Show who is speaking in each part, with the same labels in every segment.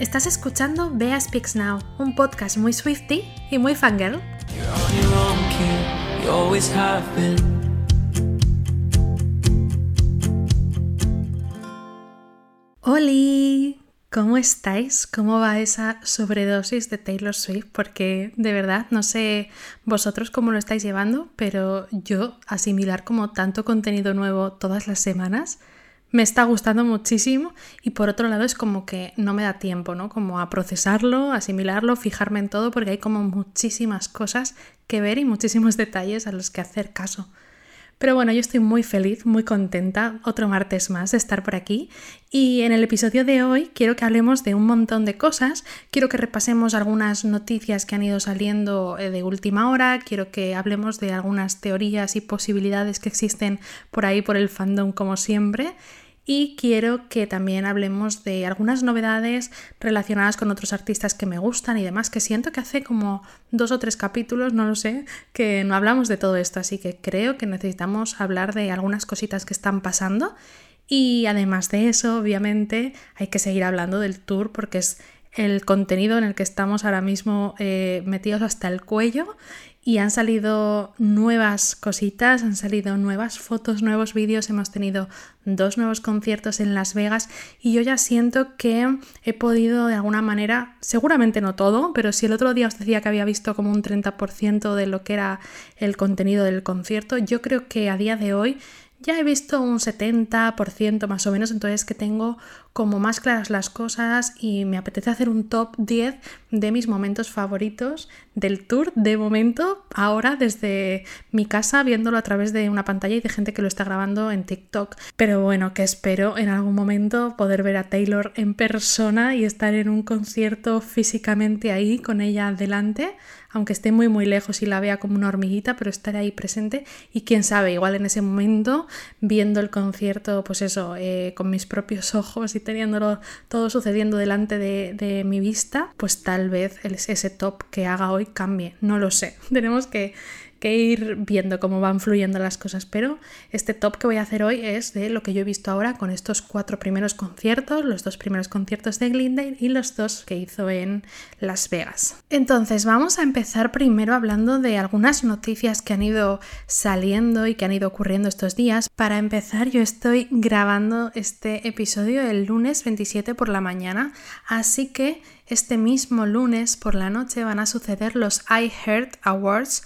Speaker 1: Estás escuchando Bea Speaks Now, un podcast muy Swifty y muy fangirl. ¡Holi! ¿Cómo estáis? ¿Cómo va esa sobredosis de Taylor Swift? Porque de verdad no sé vosotros cómo lo estáis llevando, pero yo asimilar como tanto contenido nuevo todas las semanas me está gustando muchísimo y por otro lado es como que no me da tiempo, ¿no? Como a procesarlo, asimilarlo, fijarme en todo porque hay como muchísimas cosas que ver y muchísimos detalles a los que hacer caso. Pero bueno, yo estoy muy feliz, muy contenta, otro martes más de estar por aquí. Y en el episodio de hoy quiero que hablemos de un montón de cosas. Quiero que repasemos algunas noticias que han ido saliendo eh, de última hora. Quiero que hablemos de algunas teorías y posibilidades que existen por ahí por el fandom como siempre y quiero que también hablemos de algunas novedades relacionadas con otros artistas que me gustan y demás, que siento que hace como dos o tres capítulos, no lo sé, que no hablamos de todo esto, así que creo que necesitamos hablar de algunas cositas que están pasando. Y además de eso, obviamente, hay que seguir hablando del tour porque es el contenido en el que estamos ahora mismo eh, metidos hasta el cuello y han salido nuevas cositas, han salido nuevas fotos, nuevos vídeos, hemos tenido dos nuevos conciertos en Las Vegas y yo ya siento que he podido de alguna manera, seguramente no todo, pero si el otro día os decía que había visto como un 30% de lo que era el contenido del concierto, yo creo que a día de hoy ya he visto un 70% más o menos, entonces que tengo como más claras las cosas y me apetece hacer un top 10 de mis momentos favoritos del tour de momento, ahora desde mi casa viéndolo a través de una pantalla y de gente que lo está grabando en TikTok. Pero bueno, que espero en algún momento poder ver a Taylor en persona y estar en un concierto físicamente ahí con ella delante aunque esté muy muy lejos y la vea como una hormiguita, pero estar ahí presente y quién sabe, igual en ese momento viendo el concierto, pues eso, eh, con mis propios ojos y teniéndolo todo sucediendo delante de, de mi vista, pues tal vez ese top que haga hoy cambie, no lo sé, tenemos que que ir viendo cómo van fluyendo las cosas, pero este top que voy a hacer hoy es de lo que yo he visto ahora con estos cuatro primeros conciertos, los dos primeros conciertos de Glendale y los dos que hizo en Las Vegas. Entonces vamos a empezar primero hablando de algunas noticias que han ido saliendo y que han ido ocurriendo estos días. Para empezar yo estoy grabando este episodio el lunes 27 por la mañana, así que este mismo lunes por la noche van a suceder los iHeart Awards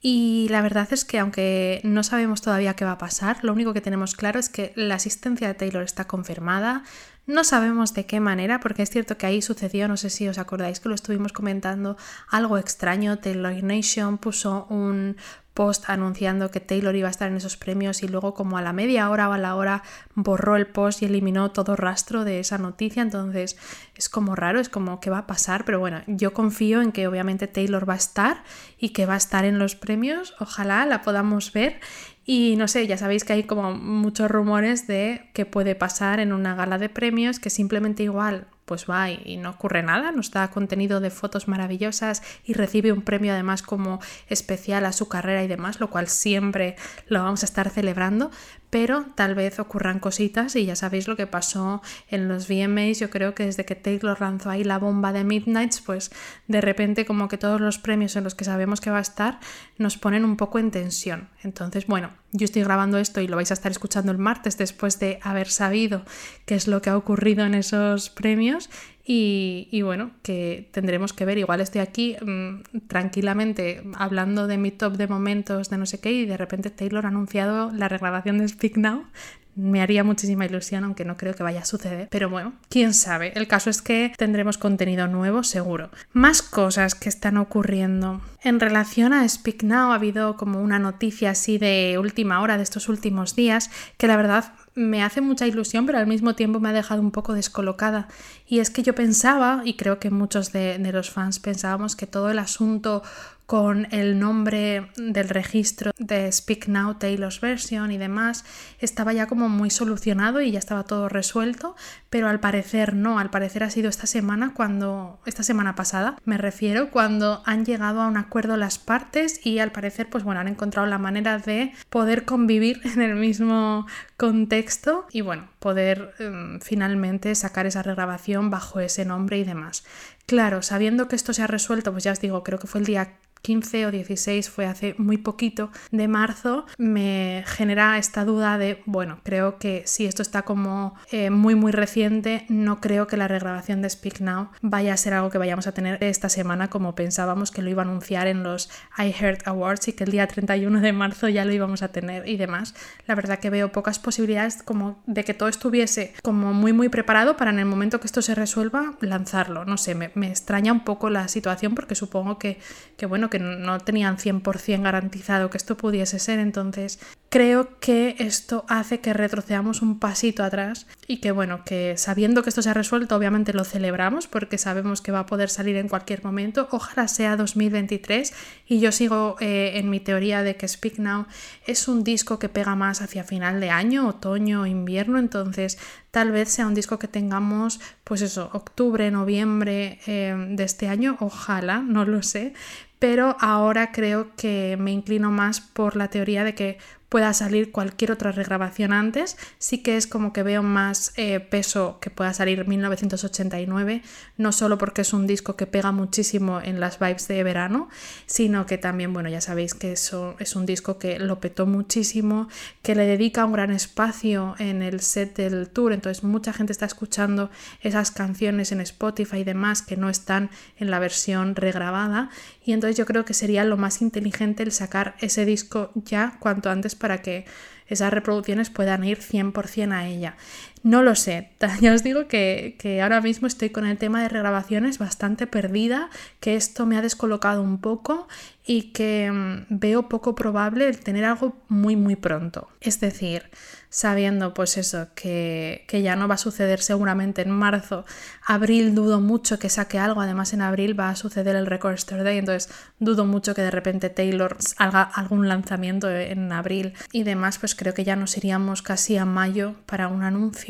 Speaker 1: y la verdad es que aunque no sabemos todavía qué va a pasar, lo único que tenemos claro es que la asistencia de Taylor está confirmada. No sabemos de qué manera, porque es cierto que ahí sucedió, no sé si os acordáis que lo estuvimos comentando, algo extraño. Taylor Nation puso un post anunciando que Taylor iba a estar en esos premios y luego como a la media hora o a la hora borró el post y eliminó todo rastro de esa noticia, entonces es como raro, es como que va a pasar, pero bueno, yo confío en que obviamente Taylor va a estar y que va a estar en los premios, ojalá la podamos ver. Y no sé, ya sabéis que hay como muchos rumores de que puede pasar en una gala de premios, que simplemente igual pues va y, no ocurre nada, nos da contenido de fotos maravillosas y recibe un premio además como especial a su carrera y demás, lo cual siempre lo vamos a estar celebrando, pero tal vez ocurran cositas y ya sabéis lo que pasó en los VMAs, yo creo que desde que Taylor lanzó ahí la bomba de Midnights, pues de repente como que todos los premios en los que sabemos que va a estar nos ponen un poco en tensión. Entonces, bueno, yo estoy grabando esto y lo vais a estar escuchando el martes después de haber sabido qué es lo que ha ocurrido en esos premios y, bueno, que tendremos que ver. Igual estoy aquí mm, tranquilamente hablando de mi top de momentos de no sé qué y de repente Taylor ha anunciado la regrabación de Speak Now. Me haría muchísima ilusión, aunque no creo que vaya a suceder. Pero bueno, quién sabe. El caso es que tendremos contenido nuevo, seguro. Más cosas que están ocurriendo. En relación a Speak Now, ha habido como una noticia así de última hora de estos últimos días que la verdad me hace mucha ilusión, pero al mismo tiempo me ha dejado un poco descolocada. Y es que yo pensaba, y creo que muchos de, los fans pensábamos que todo el asunto con el nombre del registro de Speak Now Taylor's Version y demás, estaba ya como muy solucionado y ya estaba todo resuelto, pero al parecer no, al parecer ha sido esta semana cuando, esta semana pasada, me refiero, cuando han llegado a un acuerdo las partes y al parecer, pues bueno, han encontrado la manera de poder convivir en el mismo contexto y bueno, poder em, finalmente sacar esa regrabación bajo ese nombre y demás. Claro, sabiendo que esto se ha resuelto, pues ya os digo, creo que fue el día 15 o 16, fue hace muy poquito, de marzo, me genera esta duda de, bueno, creo que si esto está como eh, muy muy reciente, no creo que la regrabación de Speak Now vaya a ser algo que vayamos a tener esta semana como pensábamos que lo iba a anunciar en los I Heard Awards y que el día 31 de marzo ya lo íbamos a tener y demás. La verdad que veo pocas posibilidades como de que todo estuviese como muy muy preparado para en el momento que esto se resuelva lanzarlo. No sé, me, me extraña un poco la situación porque supongo que, que bueno, que no tenían 100% garantizado que esto pudiese ser, entonces creo que esto hace que retrocedamos un pasito atrás y que bueno, que sabiendo que esto se ha resuelto, obviamente lo celebramos porque sabemos que va a poder salir en cualquier momento, ojalá sea 2023 y yo sigo eh, en mi teoría de que Speak Now es un disco que pega más hacia final de año, otoño, invierno, entonces tal vez sea un disco que tengamos pues eso, octubre, noviembre eh, de este año, ojalá, no lo sé, pero ahora creo que me inclino más por la teoría de que pueda salir cualquier otra regrabación antes. Sí que es como que veo más eh, peso que pueda salir 1989, no solo porque es un disco que pega muchísimo en las vibes de verano, sino que también, bueno, ya sabéis que eso es un disco que lo petó muchísimo, que le dedica un gran espacio en el set del tour, entonces mucha gente está escuchando esas canciones en Spotify y demás que no están en la versión regrabada y entonces yo creo que sería lo más inteligente el sacar ese disco ya cuanto antes para que esas reproducciones puedan ir 100% a ella. No lo sé, ya os digo que, que, ahora mismo estoy con el tema de regrabaciones bastante perdida, que esto me ha descolocado un poco y que mm, veo poco probable el tener algo muy muy pronto. Es decir, sabiendo pues eso, que, ya no va a suceder seguramente en marzo, abril dudo mucho que saque algo, además en abril va a suceder el Record Store Day, entonces dudo mucho que de repente Taylor haga algún lanzamiento en abril. Y demás, pues creo que ya nos iríamos casi a mayo para un anuncio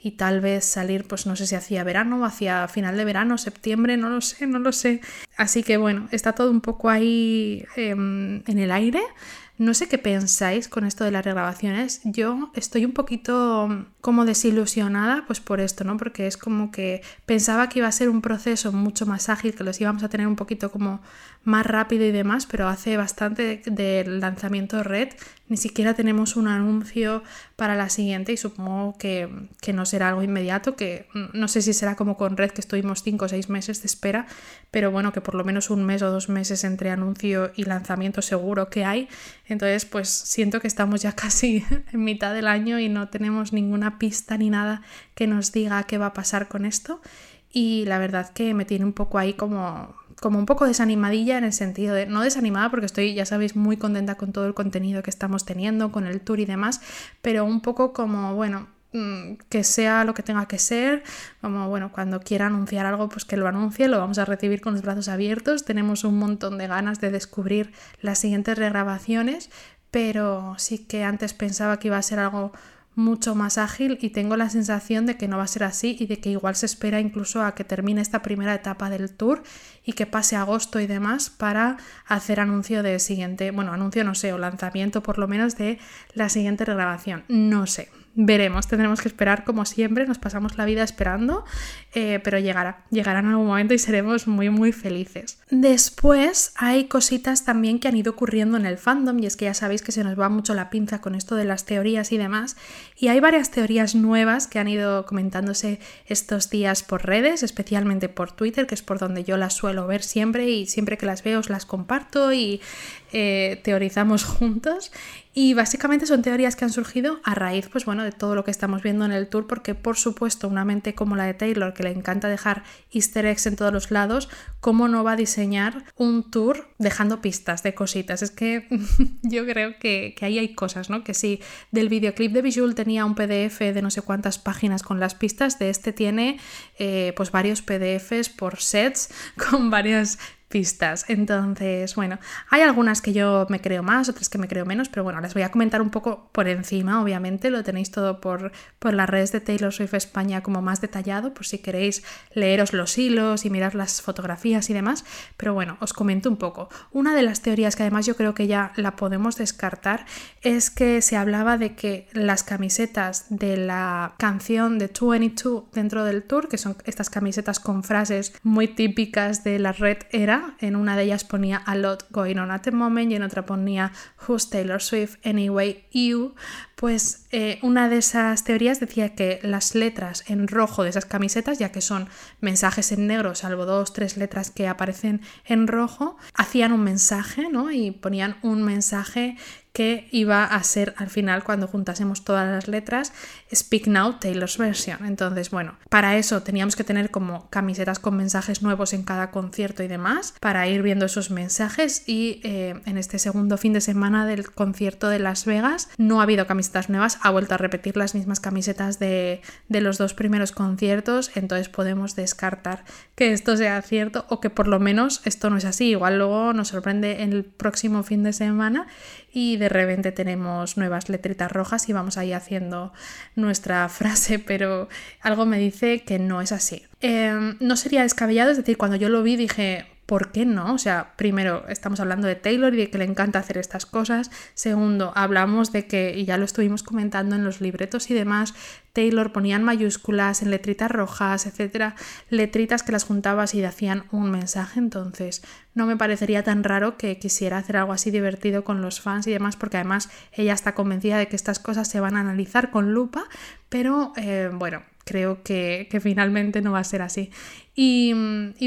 Speaker 1: y tal vez salir, pues no sé si hacia verano, hacia final de verano, septiembre, no lo sé, no lo sé. Así que bueno, está todo un poco ahí em, en el aire. No sé qué pensáis con esto de las regrabaciones. Yo estoy un poquito mm, como desilusionada pues por esto, ¿no? Porque es como que pensaba que iba a ser un proceso mucho más ágil, que los íbamos a tener un poquito como más rápido y demás, pero hace bastante del lanzamiento red ni siquiera tenemos un anuncio para la siguiente y supongo que, que, no será algo inmediato, que no sé si será como con Red que estuvimos 5 o 6 meses de espera, pero bueno, que por lo menos un mes o dos meses entre anuncio y lanzamiento seguro que hay. Entonces, pues siento que estamos ya casi en mitad del año y no tenemos ninguna pista ni nada que nos diga qué va a pasar con esto. Y la verdad que me tiene un poco ahí como como un poco desanimadilla en el sentido de, no desanimada porque estoy, ya sabéis, muy contenta con todo el contenido que estamos teniendo, con el tour y demás, pero un poco como, bueno, mm, que sea lo que tenga que ser, como bueno, cuando quiera anunciar algo, pues que lo anuncie, lo vamos a recibir con los brazos abiertos, tenemos un montón de ganas de descubrir las siguientes regrabaciones, pero sí que antes pensaba que iba a ser algo mucho más ágil y tengo la sensación de que no va a ser así y de que igual se espera incluso a que termine esta primera etapa del tour y que pase agosto y demás para hacer anuncio de siguiente, bueno, anuncio no sé, o lanzamiento por lo menos de la siguiente regrabación. No sé, veremos, tendremos que esperar como siempre, nos pasamos la vida esperando, eh, pero llegará, llegará en algún momento y seremos muy muy felices. Después hay cositas también que han ido ocurriendo en el fandom y es que ya sabéis que se nos va mucho la pinza con esto de las teorías y demás y hay varias teorías nuevas que han ido comentándose estos días por redes, especialmente por Twitter, que es por donde yo las suelo ver siempre y siempre que las veo os las comparto y eh, teorizamos juntos. Y básicamente son teorías que han surgido a raíz, pues bueno, de todo lo que estamos viendo en el tour, porque por supuesto una mente como la de Taylor, que le encanta dejar easter eggs en todos los lados, ¿cómo no va a diseñar un tour dejando pistas de cositas? Es que yo creo que, que ahí hay cosas, ¿no? Que si del videoclip de Visual tenía un PDF de no sé cuántas páginas con las pistas, de este tiene eh, pues varios PDFs por sets con varias pistas. Entonces, bueno, hay algunas que yo me creo más, otras que me creo menos, pero bueno, les voy a comentar un poco por encima, obviamente, lo tenéis todo por, por las redes de Taylor Swift España como más detallado, por si queréis leeros los hilos y mirar las fotografías y demás, pero bueno, os comento un poco. Una de las teorías que además yo creo que ya la podemos descartar es que se hablaba de que las camisetas de la canción de 22 dentro del tour, que son estas camisetas con frases muy típicas de la red era, en una de ellas ponía a lot going on at the moment y en otra ponía Who's Taylor Swift Anyway You, pues eh, una de esas teorías decía que las letras en rojo de esas camisetas, ya que son mensajes en negro, salvo dos, tres letras que aparecen en rojo, hacían un mensaje, ¿no? Y ponían un mensaje que iba a ser al final cuando juntásemos todas las letras Speak Now Taylor's Version. Entonces, bueno, para eso teníamos que tener como camisetas con mensajes nuevos en cada concierto y demás, para ir viendo esos mensajes y eh, en este segundo fin de semana del concierto de Las Vegas no ha habido camisetas nuevas, ha vuelto a repetir las mismas camisetas de, de los dos primeros conciertos, entonces podemos descartar que esto sea cierto o que por lo menos esto no es así. Igual luego nos sorprende el próximo fin de semana y de repente tenemos nuevas letritas rojas y vamos ahí haciendo nuestra frase, pero algo me dice que no es así. Em, no sería descabellado, es decir, cuando yo lo vi dije, ¿por qué no? O sea, primero estamos hablando de Taylor y de que le encanta hacer estas cosas. Segundo, hablamos de que, y ya lo estuvimos comentando en los libretos y demás, Taylor ponían mayúsculas en letritas rojas, etcétera, letritas que las juntabas y hacían un mensaje. Entonces, no me parecería tan raro que quisiera hacer algo así divertido con los fans y demás, porque además ella está convencida de que estas cosas se van a analizar con lupa, pero eh, bueno, creo que, finalmente no va a ser así. Y,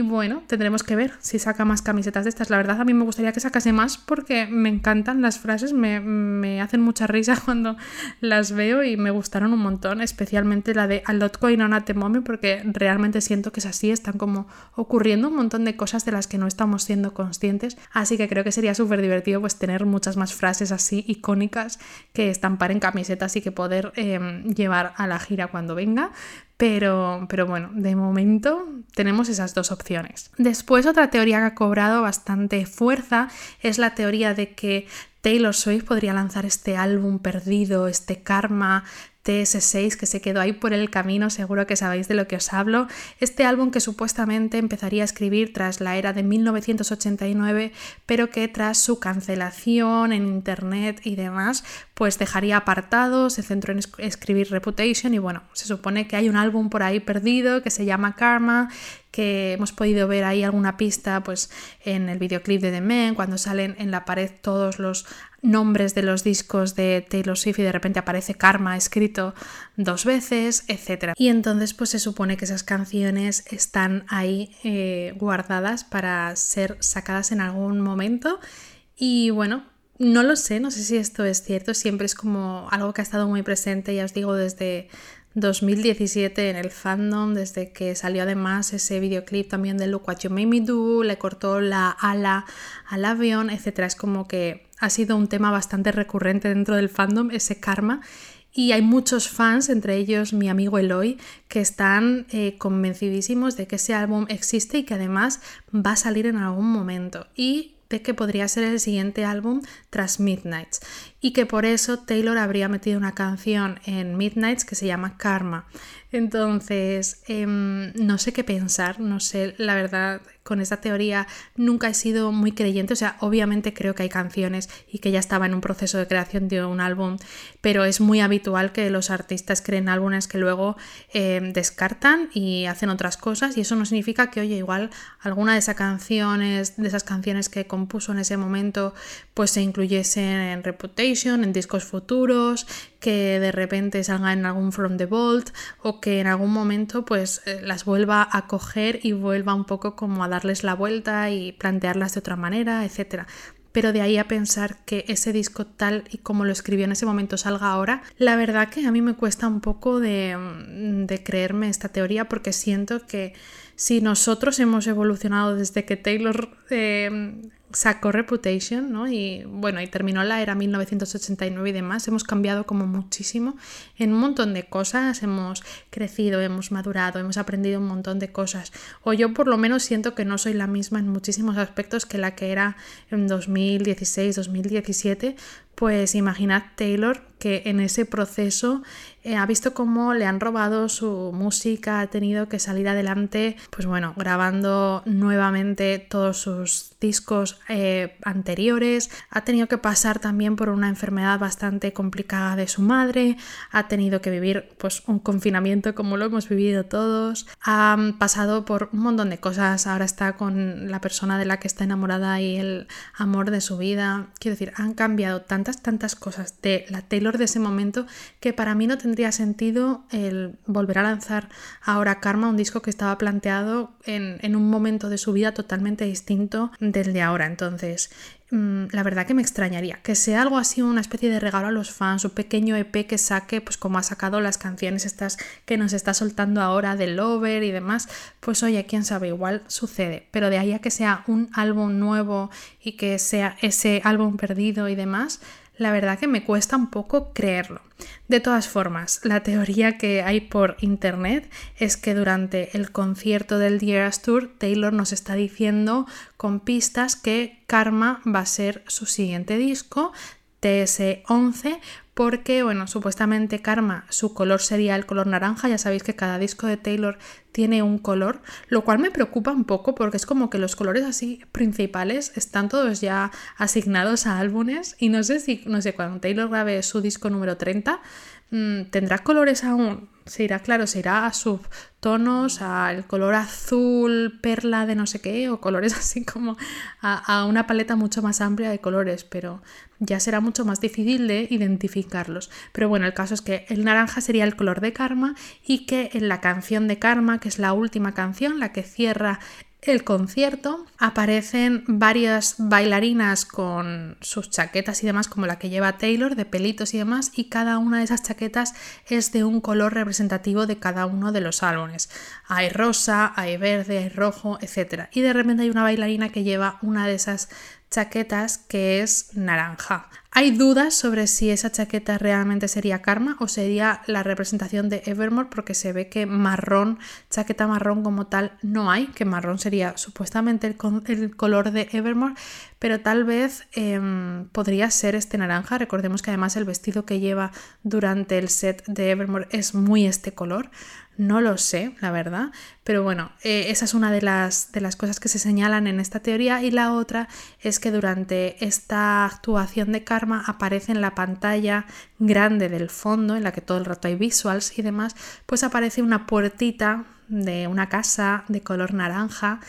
Speaker 1: bueno, tendremos que ver si saca más camisetas de estas. La verdad, a mí me gustaría que sacase más porque me encantan las frases, me, hacen mucha risa cuando las veo y me gustaron un montón, especialmente la de A lot going on at the moment, porque realmente siento que es así, están como ocurriendo un montón de cosas de las que no estamos siendo conscientes. Así que creo que sería súper divertido pues tener muchas más frases así icónicas que estampar en camisetas y que poder em, llevar a la gira cuando venga. Pero, pero bueno, de momento tenemos esas dos opciones. Después otra teoría que ha cobrado bastante fuerza es la teoría de que Taylor Swift podría lanzar este álbum perdido, este karma TS6 que se quedó ahí por el camino, seguro que sabéis de lo que os hablo. Este álbum que supuestamente empezaría a escribir tras la era de 1989, pero que tras su cancelación en internet y demás, pues dejaría apartado, se centró en escribir Reputation y bueno, se supone que hay un álbum por ahí perdido que se llama Karma, que hemos podido ver ahí alguna pista pues en el videoclip de The Man, cuando salen en la pared todos los nombres de los discos de Taylor Swift y de repente aparece Karma escrito dos veces, etc. Y entonces pues se supone que esas canciones están ahí eh, guardadas para ser sacadas en algún momento y bueno, no lo sé, no sé si esto es cierto, siempre es como algo que ha estado muy presente, ya os digo, desde 2017 en el fandom, desde que salió además ese videoclip también de Look What You Made Me Do, le cortó la ala al avión, etc. Es como que ha sido un tema bastante recurrente dentro del fandom, ese karma. Y hay muchos fans, entre ellos mi amigo Eloy, que están eh, convencidísimos de que ese álbum existe y que además va a salir en algún momento. Y de que podría ser el siguiente álbum tras Midnights y que por eso Taylor habría metido una canción en Midnights que se llama Karma. Entonces, em, no sé qué pensar, no sé, la verdad, con esta teoría nunca he sido muy creyente, o sea, obviamente creo que hay canciones y que ya estaba en un proceso de creación de un álbum, pero es muy habitual que los artistas creen álbumes que luego em, descartan y hacen otras cosas y eso no significa que, oye, igual alguna de esas canciones, de esas canciones que compuso en ese momento, pues se incluyesen en Reputation, en discos futuros, que de repente salgan en algún From the Vault o que en algún momento pues eh, las vuelva a coger y vuelva un poco como a darles la vuelta y plantearlas de otra manera, etc. Pero de ahí a pensar que ese disco tal y como lo escribió en ese momento salga ahora, la verdad que a mí me cuesta un poco de, mm, creerme esta teoría porque siento que si nosotros hemos evolucionado desde que Taylor eh, sacó Reputation, ¿no? Y bueno, y terminó la era 1989 y demás. Hemos cambiado como muchísimo en un montón de cosas, hemos crecido, hemos madurado, hemos aprendido un montón de cosas. O yo por lo menos siento que no soy la misma en muchísimos aspectos que la que era en 2016, 2017, pues imaginad Taylor que en ese proceso eh, ha visto cómo le han robado su música, ha tenido que salir adelante, pues bueno, grabando nuevamente todos sus discos eh, anteriores, ha tenido que pasar también por una enfermedad bastante complicada de su madre, ha tenido que vivir pues un confinamiento como lo hemos vivido todos, ha pasado por un montón de cosas, ahora está con la persona de la que está enamorada y el amor de su vida, quiero decir, han cambiado tantas tantas, cosas de la Taylor de ese momento que para mí no tendría sentido el volver a lanzar ahora Karma, un disco que estaba planteado en, en un momento de su vida totalmente distinto del de ahora. Entonces, la verdad que me extrañaría. Que sea algo así, una especie de regalo a los fans, un pequeño EP que saque, pues como ha sacado las canciones estas que nos está soltando ahora de Lover y demás, pues oye, quién sabe, igual sucede. Pero de ahí a que sea un álbum nuevo y que sea ese álbum perdido y demás, la verdad que me cuesta un poco creerlo. De todas formas, la teoría que hay por internet es que durante el concierto del The Tour, Taylor nos está diciendo con pistas que Karma va a ser su siguiente disco, TS11, porque, bueno, supuestamente Karma, su color sería el color naranja, ya sabéis que cada disco de Taylor tiene un color, lo cual me preocupa un poco porque es como que los colores así principales están todos ya asignados a álbumes y no sé si, no sé, cuando Taylor grabe su disco número 30, mm, ¿tendrá colores aún? Se irá, claro, se irá a subtonos, al color azul, perla de no sé qué, o colores así como a, una paleta mucho más amplia de colores, pero ya será mucho más difícil de identificarlos. Pero bueno, el caso es que el naranja sería el color de karma y que en la canción de karma, que es la última canción, la que cierra el concierto aparecen varias bailarinas con sus chaquetas y demás, como la que lleva Taylor, de pelitos y demás, y cada una de esas chaquetas es de un color representativo de cada uno de los álbumes. Hay rosa, hay verde, hay rojo, etc. Y de repente hay una bailarina que lleva una de esas chaquetas que es naranja. Hay dudas sobre si esa chaqueta realmente sería Karma o sería la representación de Evermore porque se ve que marrón, chaqueta marrón como tal no hay, que marrón sería supuestamente el, color de Evermore, pero tal vez em, podría ser este naranja. Recordemos que además el vestido que lleva durante el set de Evermore es muy este color. No lo sé, la verdad, pero bueno, eh, esa es una de las, de las cosas que se señalan en esta teoría y la otra es que durante esta actuación de Karma aparece en la pantalla grande del fondo, en la que todo el rato hay visuals y demás, pues aparece una puertita de una casa de color naranja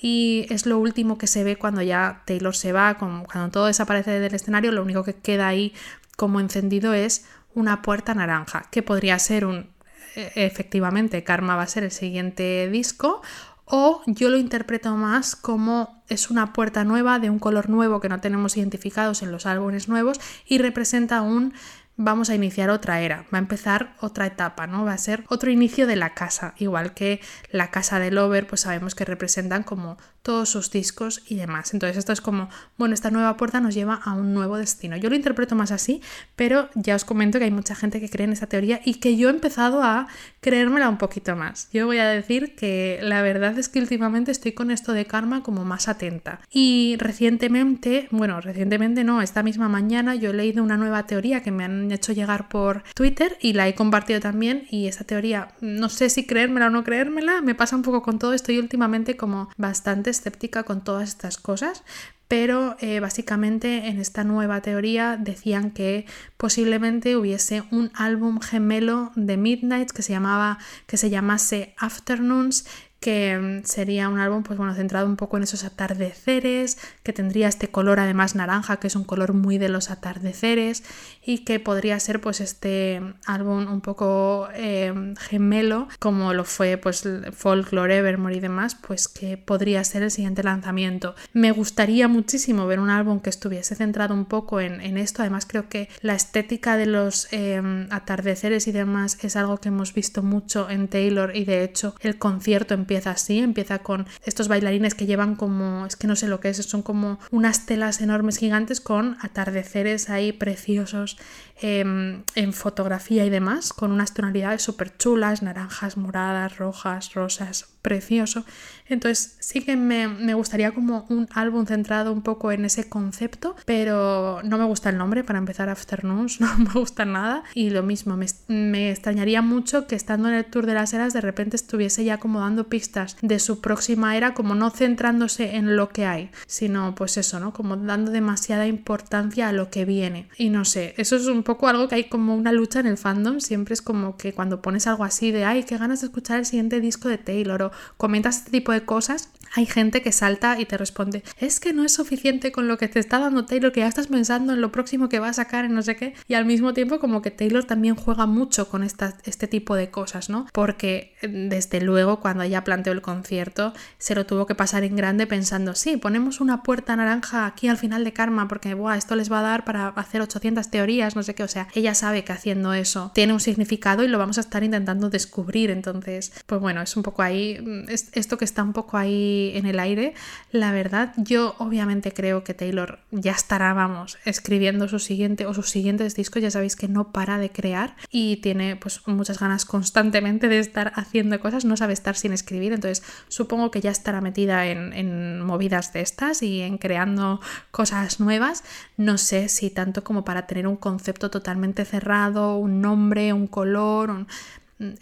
Speaker 1: y es lo último que se ve cuando ya Taylor se va, cuando todo desaparece del escenario, lo único que queda ahí como encendido es una puerta naranja, que podría ser un e, efectivamente Karma va a ser el siguiente disco o yo lo interpreto más como es una puerta nueva de un color nuevo que no tenemos identificados en los álbumes nuevos y representa un vamos a iniciar otra era, va a empezar otra etapa, ¿no? Va a ser otro inicio de la casa, igual que la casa de Lover, pues sabemos que representan como todos sus discos y demás. Entonces esto es como, bueno, esta nueva puerta nos lleva a un nuevo destino. Yo lo interpreto más así, pero ya os comento que hay mucha gente que cree en esta teoría y que yo he empezado a creérmela un poquito más. Yo voy a decir que la verdad es que últimamente estoy con esto de karma como más atenta. Y recientemente, bueno, recientemente no, esta misma mañana yo he leído una nueva teoría que me han hecho llegar por Twitter y la he compartido también. Y esa teoría, no sé si creérmela o no creérmela, me pasa un poco con todo, estoy últimamente como bastante escéptica con todas estas cosas, pero eh, básicamente en esta nueva teoría decían que posiblemente hubiese un álbum gemelo de Midnight que se llamaba que se llamase Afternoons que mm, sería un álbum pues bueno centrado un poco en esos atardeceres que tendría este color además naranja que es un color muy de los atardeceres y que podría ser pues este álbum un poco em, gemelo como lo fue pues Folklore Evermore y demás pues que podría ser el siguiente lanzamiento. Me gustaría muchísimo ver un álbum que estuviese centrado un poco en, esto. Además creo que la estética de los em, atardeceres y demás es algo que hemos visto mucho en Taylor y de hecho el concierto en empieza así, empieza con estos bailarines que llevan como, es que no sé lo que es, son como unas telas enormes gigantes con atardeceres ahí preciosos em, en fotografía y demás, con unas tonalidades súper chulas, naranjas, moradas, rojas, rosas, precioso. Entonces sí que me, gustaría como un álbum centrado un poco en ese concepto, pero no me gusta el nombre para empezar Afternoons, no me gusta nada. Y lo mismo, me, me extrañaría mucho que estando en el Tour de las Eras de repente estuviese ya como dando pistas de su próxima era, como no centrándose en lo que hay, sino pues eso, ¿no? Como dando demasiada importancia a lo que viene. Y no sé, eso es un poco algo que hay como una lucha en el fandom, siempre es como que cuando pones algo así de, ay, qué ganas de escuchar el siguiente disco de Taylor o comentas este tipo de cosas, hay gente que salta y te responde, es que no es suficiente con lo que te está dando Taylor, que ya estás pensando en lo próximo que va a sacar, en no sé qué. Y al mismo tiempo como que Taylor también juega mucho con este tipo de cosas, ¿no? Porque desde luego cuando ella planteó el concierto se lo tuvo que pasar en grande pensando, sí, ponemos una puerta naranja aquí al final de Karma porque, Buah, esto les va a dar para hacer 800 teorías, no sé qué. O sea, ella sabe que haciendo eso tiene un significado y lo vamos a estar intentando descubrir. Entonces, pues bueno, es un poco ahí, esto que está un poco ahí en el aire. La verdad, yo obviamente creo que Taylor ya estará, vamos, escribiendo su siguiente o sus siguientes discos. Ya sabéis que no para de crear y tiene pues muchas ganas constantemente de estar haciendo cosas, no sabe estar sin escribir. Entonces, supongo que ya estará metida en, en movidas de estas y en creando cosas nuevas. No sé si tanto como para tener un concepto totalmente cerrado, un nombre, un color, un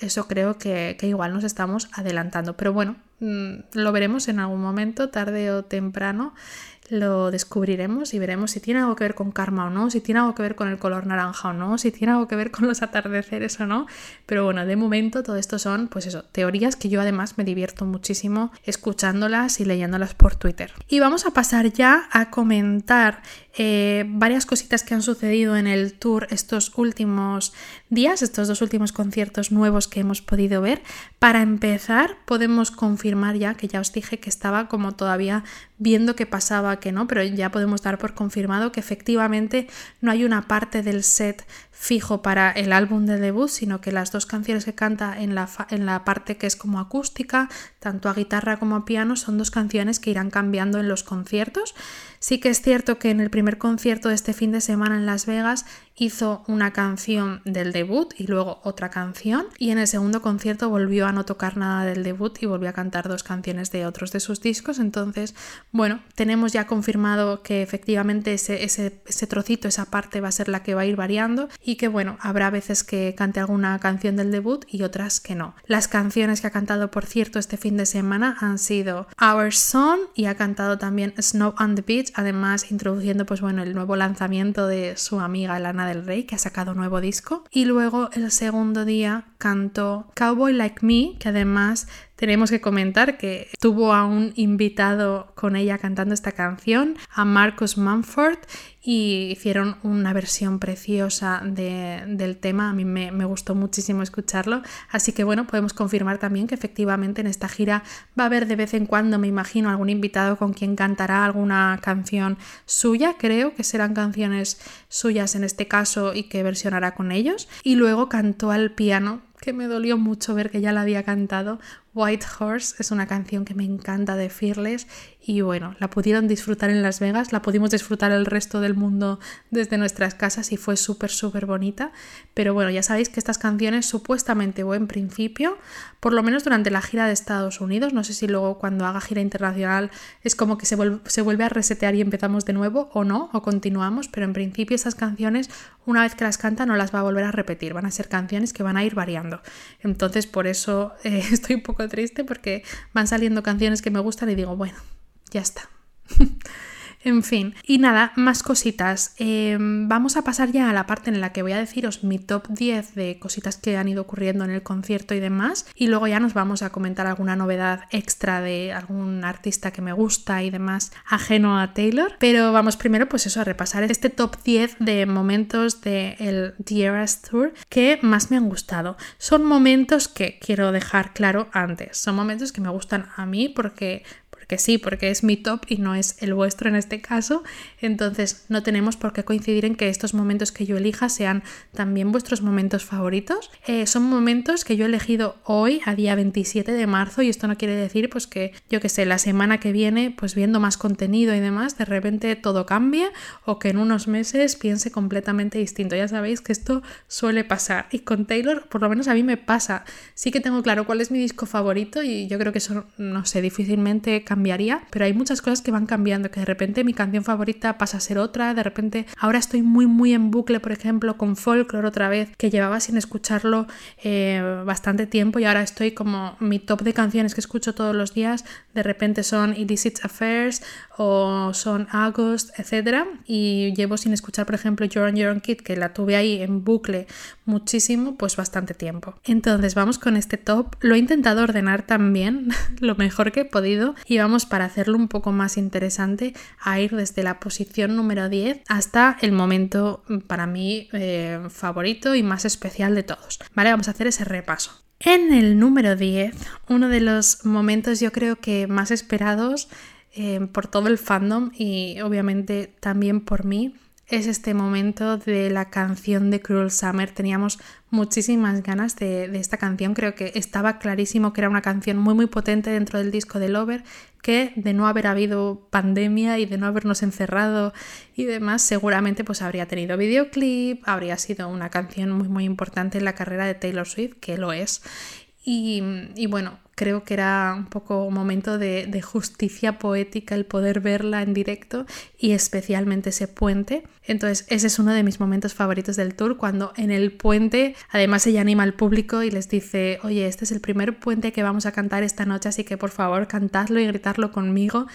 Speaker 1: eso creo que, igual nos estamos adelantando. Pero bueno, mm, lo veremos en algún momento, tarde o temprano lo descubriremos y veremos si tiene algo que ver con karma o no, si tiene algo que ver con el color naranja o no, si tiene algo que ver con los atardeceres o no. Pero bueno, de momento todo esto son, pues eso, teorías que yo además me divierto muchísimo escuchándolas y leyéndolas por Twitter. Y vamos a pasar ya a comentar eh, varias cositas que han sucedido en el tour estos últimos días, estos dos últimos conciertos nuevos que hemos podido ver. Para empezar, podemos confirmar ya que ya os dije que estaba como todavía viendo qué pasaba, que no, pero ya podemos dar por confirmado que efectivamente no hay una parte del set fijo para el álbum de debut, sino que las dos canciones que canta en la, en la parte que es como acústica, tanto a guitarra como a piano, son dos canciones que irán cambiando en los conciertos. Sí que es cierto que en el primer concierto de este fin de semana en Las Vegas hizo una canción del debut y luego otra canción y en el segundo concierto volvió a no tocar nada del debut y volvió a cantar dos canciones de otros de sus discos. Entonces, bueno, tenemos ya confirmado que efectivamente ese, ese, ese trocito, esa parte va a ser la que va a ir variando y que bueno, habrá veces que cante alguna canción del debut y otras que no. Las canciones que ha cantado, por cierto, este fin de semana han sido Our Song y ha cantado también Snow on the Beach, además introduciendo pues bueno, el nuevo lanzamiento de su amiga Lana del Rey, que ha sacado nuevo disco. Y luego el segundo día cantó Cowboy Like Me, que además tenemos que comentar que tuvo a un invitado con ella cantando esta canción, a Marcus Mumford, y hicieron una versión preciosa del tema. A mí me, me, gustó muchísimo escucharlo. Así que bueno, podemos confirmar también que efectivamente en esta gira va a haber de vez en cuando, me imagino, algún invitado con quien cantará alguna canción suya. Creo que serán canciones suyas en este caso y que versionará con ellos. Y luego cantó al piano que me dolió mucho ver que ya la había cantado. White Horse es una canción que me encanta de Fearless y bueno, la pudieron disfrutar en Las Vegas, la pudimos disfrutar el resto del mundo desde nuestras casas y fue súper, súper bonita. Pero bueno, ya sabéis que estas canciones supuestamente o en principio, por lo menos durante la gira de Estados Unidos, no sé si luego cuando haga gira internacional es como que se vuelve, se vuelve a resetear y empezamos de nuevo o no, o continuamos, pero en principio esas canciones, una vez que las canta, no las va a volver a repetir, van a ser canciones que van a ir variando. Entonces por eso eh, estoy un poco triste porque van saliendo canciones que me gustan y digo, bueno, ya está. En fin, y nada, más cositas. Em, vamos a pasar ya a la parte en la que voy a deciros mi top 10 de cositas que han ido ocurriendo en el concierto y demás. Y luego ya nos vamos a comentar alguna novedad extra de algún artista que me gusta y demás ajeno a Taylor. Pero vamos primero, pues eso, a repasar este top 10 de momentos del el The Eras Tour que más me han gustado. Son momentos que quiero dejar claro antes. Son momentos que me gustan a mí porque porque sí, porque es mi top y no es el vuestro en este caso. Entonces no tenemos por qué coincidir en que estos momentos que yo elija sean también vuestros momentos favoritos. Eh, son momentos que yo he elegido hoy, a día 27 de marzo, y esto no quiere decir pues que yo que sé, la semana que viene, pues viendo más contenido y demás, de repente todo cambia o que en unos meses piense completamente distinto. Ya sabéis que esto suele pasar y con Taylor por lo menos a mí me pasa. Sí que tengo claro cuál es mi disco favorito y yo creo que eso, no sé, difícilmente cambiaría, pero hay muchas cosas que van cambiando, que de repente mi canción favorita pasa a ser otra, de repente ahora estoy muy muy en bucle, por ejemplo, con Folklore otra vez, que llevaba sin escucharlo eh, bastante tiempo y ahora estoy como mi top de canciones que escucho todos los días, de repente son Illicit Affairs o son August, etc. Y llevo sin escuchar, por ejemplo, You're on Your Own Kid, que la tuve ahí en bucle muchísimo, pues bastante tiempo. Entonces vamos con este top. Lo he intentado ordenar también lo mejor que he podido y para hacerlo un poco más interesante a ir desde la posición número 10 hasta el momento para mí eh, favorito y más especial de todos. Vale, vamos a hacer ese repaso. En el número 10, uno de los momentos yo creo que más esperados eh, por todo el fandom y obviamente también por mí es este momento de la canción de Cruel Summer. Teníamos muchísimas ganas de, esta canción. Creo que estaba clarísimo que era una canción muy muy potente dentro del disco de Lover, que de no haber habido pandemia y de no habernos encerrado y demás, seguramente pues habría tenido videoclip, habría sido una canción muy muy importante en la carrera de Taylor Swift, que lo es. Y, y bueno, creo que era un poco momento de, justicia poética el poder verla en directo y especialmente ese puente. Entonces ese es uno de mis momentos favoritos del tour, cuando en el puente además ella anima al público y les dice, oye, este es el primer puente que vamos a cantar esta noche, así que por favor cantadlo y gritarlo conmigo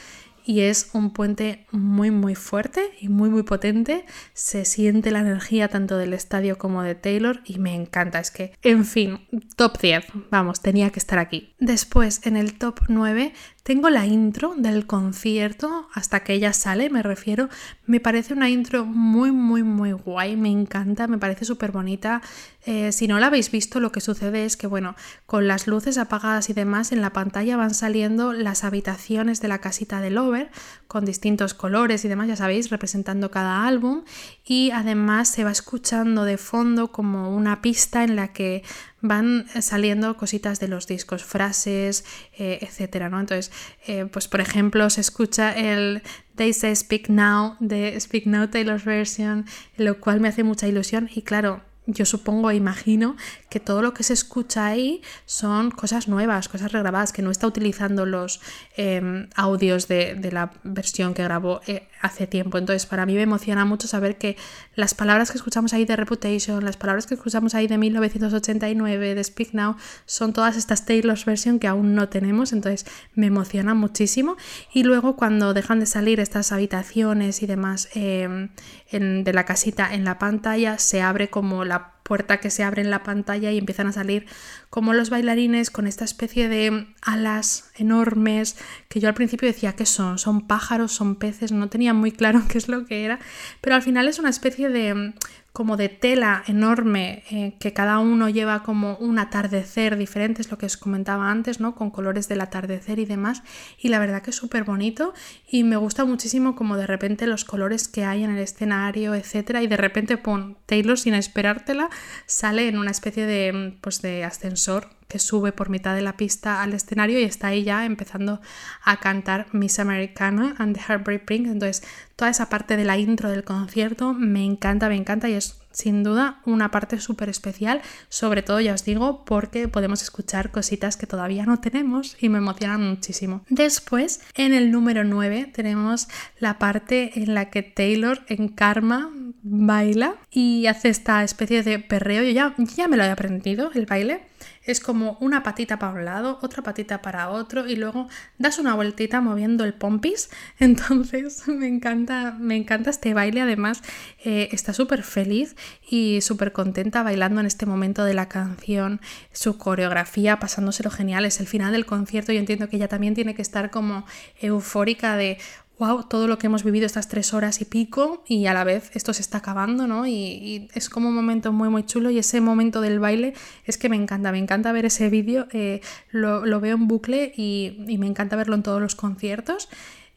Speaker 1: y es un puente muy muy fuerte y muy muy potente. Se siente la energía tanto del estadio como de Taylor y me encanta. Es que, en fin, top 10, vamos, tenía que estar aquí. Después, en el top 9 tengo la intro del concierto hasta que ella sale, me refiero. Me parece una intro muy, muy, muy guay, me encanta, me parece súper bonita. Eh, si no la habéis visto, lo que sucede es que, bueno, con las luces apagadas y demás, en la pantalla van saliendo las habitaciones de la casita de Lover con distintos colores y demás, ya sabéis, representando cada álbum. Y además se va escuchando de fondo como una pista en la que van saliendo cositas de los discos, frases, eh, etcétera, ¿no? Entonces, eh, pues por ejemplo, se escucha el They Say Speak Now de Speak Now Taylor's Version, lo cual me hace mucha ilusión y claro, yo supongo e imagino que todo lo que se escucha ahí son cosas nuevas, cosas regrabadas, que no está utilizando los em, audios de, la versión que grabó eh, hace tiempo. Entonces, para mí me emociona mucho saber que las palabras que escuchamos ahí de Reputation, las palabras que escuchamos ahí de 1989, de Speak Now, son todas estas Taylor's version que aún no tenemos. Entonces, me emociona muchísimo. Y luego, cuando dejan de salir estas habitaciones y demás em, de la casita en la pantalla, se abre como la puerta que se abre en la pantalla y empiezan a salir como los bailarines con esta especie de alas enormes que yo al principio decía que son, son pájaros, son peces, no tenía muy claro qué es lo que era, pero al final es una especie de como de tela enorme eh, que cada uno lleva como un atardecer diferente, es lo que os comentaba antes, ¿no? Con colores del atardecer y demás. Y la verdad que es súper bonito y me gusta muchísimo como de repente los colores que hay en el escenario, etcétera. Y de repente, pon Taylor sin esperártela, sale en una especie de, pues, de ascensor que sube por mitad de la pista al escenario y está ahí ya empezando a cantar Miss Americana and the Heartbreak Prince. Entonces, toda esa parte de la intro del concierto me encanta, me encanta y es sin duda una parte súper especial, sobre todo ya os digo porque podemos escuchar cositas que todavía no tenemos y me emocionan muchísimo. Después, en el número 9 tenemos la parte en la que Taylor en Karma baila y hace esta especie de perreo. Yo ya, ya me lo he aprendido, el baile es como una patita para un lado, otra patita para otro y luego das una vueltita moviendo el pompis. Entonces me encanta, me encanta este baile. Además, eh, está súper feliz y súper contenta bailando en este momento de la canción. Su coreografía, pasándoselo genial. Es el final del concierto y entiendo que ella también tiene que estar como eufórica de wow, todo lo que hemos vivido estas tres horas y pico y a la vez esto se está acabando, ¿no? Y, es como un momento muy, muy chulo y ese momento del baile es que me encanta, me encanta ver ese vídeo, eh, lo, veo en bucle y, me encanta verlo en todos los conciertos.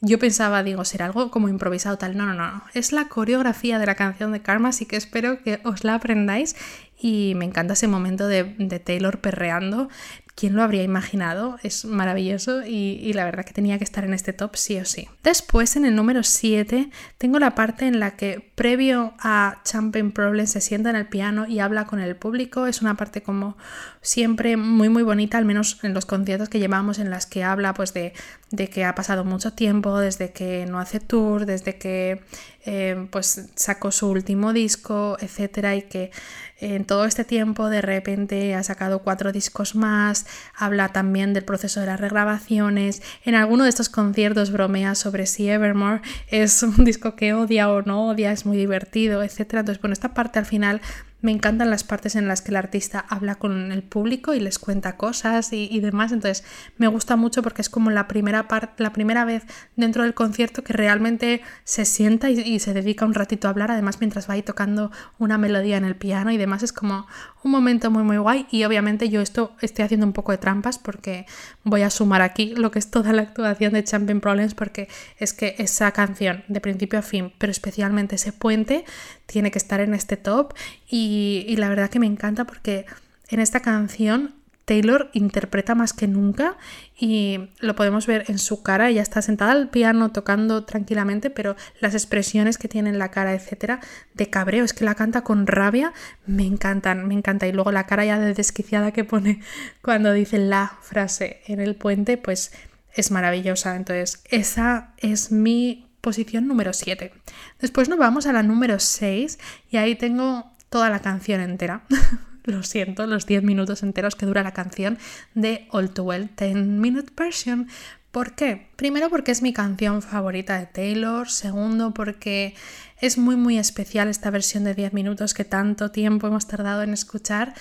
Speaker 1: Yo pensaba, digo, será algo como improvisado tal. No, no, no. Es la coreografía de la canción de Karma, así que espero que os la aprendáis. Y me encanta ese momento de Taylor perreando. ¿Quién lo habría imaginado? Es maravilloso y, la verdad que tenía que estar en este top sí o sí. Después, en el número 7, tengo la parte en la que previo a Champagne Problem se sienta en el piano y habla con el público. Es una parte como siempre muy muy bonita, al menos en los conciertos que llevamos en las que habla pues de, de que ha pasado mucho tiempo, desde que no hace tour, desde que eh, pues sacó su último disco, etcétera, y que en todo este tiempo de repente ha sacado cuatro discos más, habla también del proceso de las regrabaciones, en alguno de estos conciertos bromea sobre si Evermore es un disco que odia o no odia, muy divertido, etcétera. Entonces, bueno, esta parte al final me encantan las partes en las que el artista habla con el público y les cuenta cosas y, demás. Entonces me gusta mucho porque es como la primera, parte la primera vez dentro del concierto que realmente se sienta y, se dedica un ratito a hablar. Además, mientras va ahí tocando una melodía en el piano y demás, es como un momento muy, muy guay. Y obviamente yo esto estoy haciendo un poco de trampas porque voy a sumar aquí lo que es toda la actuación de Champion Problems porque es que esa canción de principio a fin, pero especialmente ese puente, tiene que estar en este top y, la verdad que me encanta porque en esta canción Taylor interpreta más que nunca y lo podemos ver en su cara. Ella está sentada al piano tocando tranquilamente, pero las expresiones que tiene en la cara, etcétera, de cabreo, es que la canta con rabia, me encantan, me encanta. Y luego la cara ya de desquiciada que pone cuando dice la frase en el puente, pues es maravillosa. Entonces, esa es mi posición número 7. Después nos vamos a la número 6 y ahí tengo toda la canción entera. Lo siento, los 10 minutos enteros que dura la canción de All Too Well 10 Minute Version. ¿Por qué? Primero porque es mi canción favorita de Taylor, segundo porque es muy muy especial esta versión de 10 minutos que tanto tiempo hemos tardado en escuchar.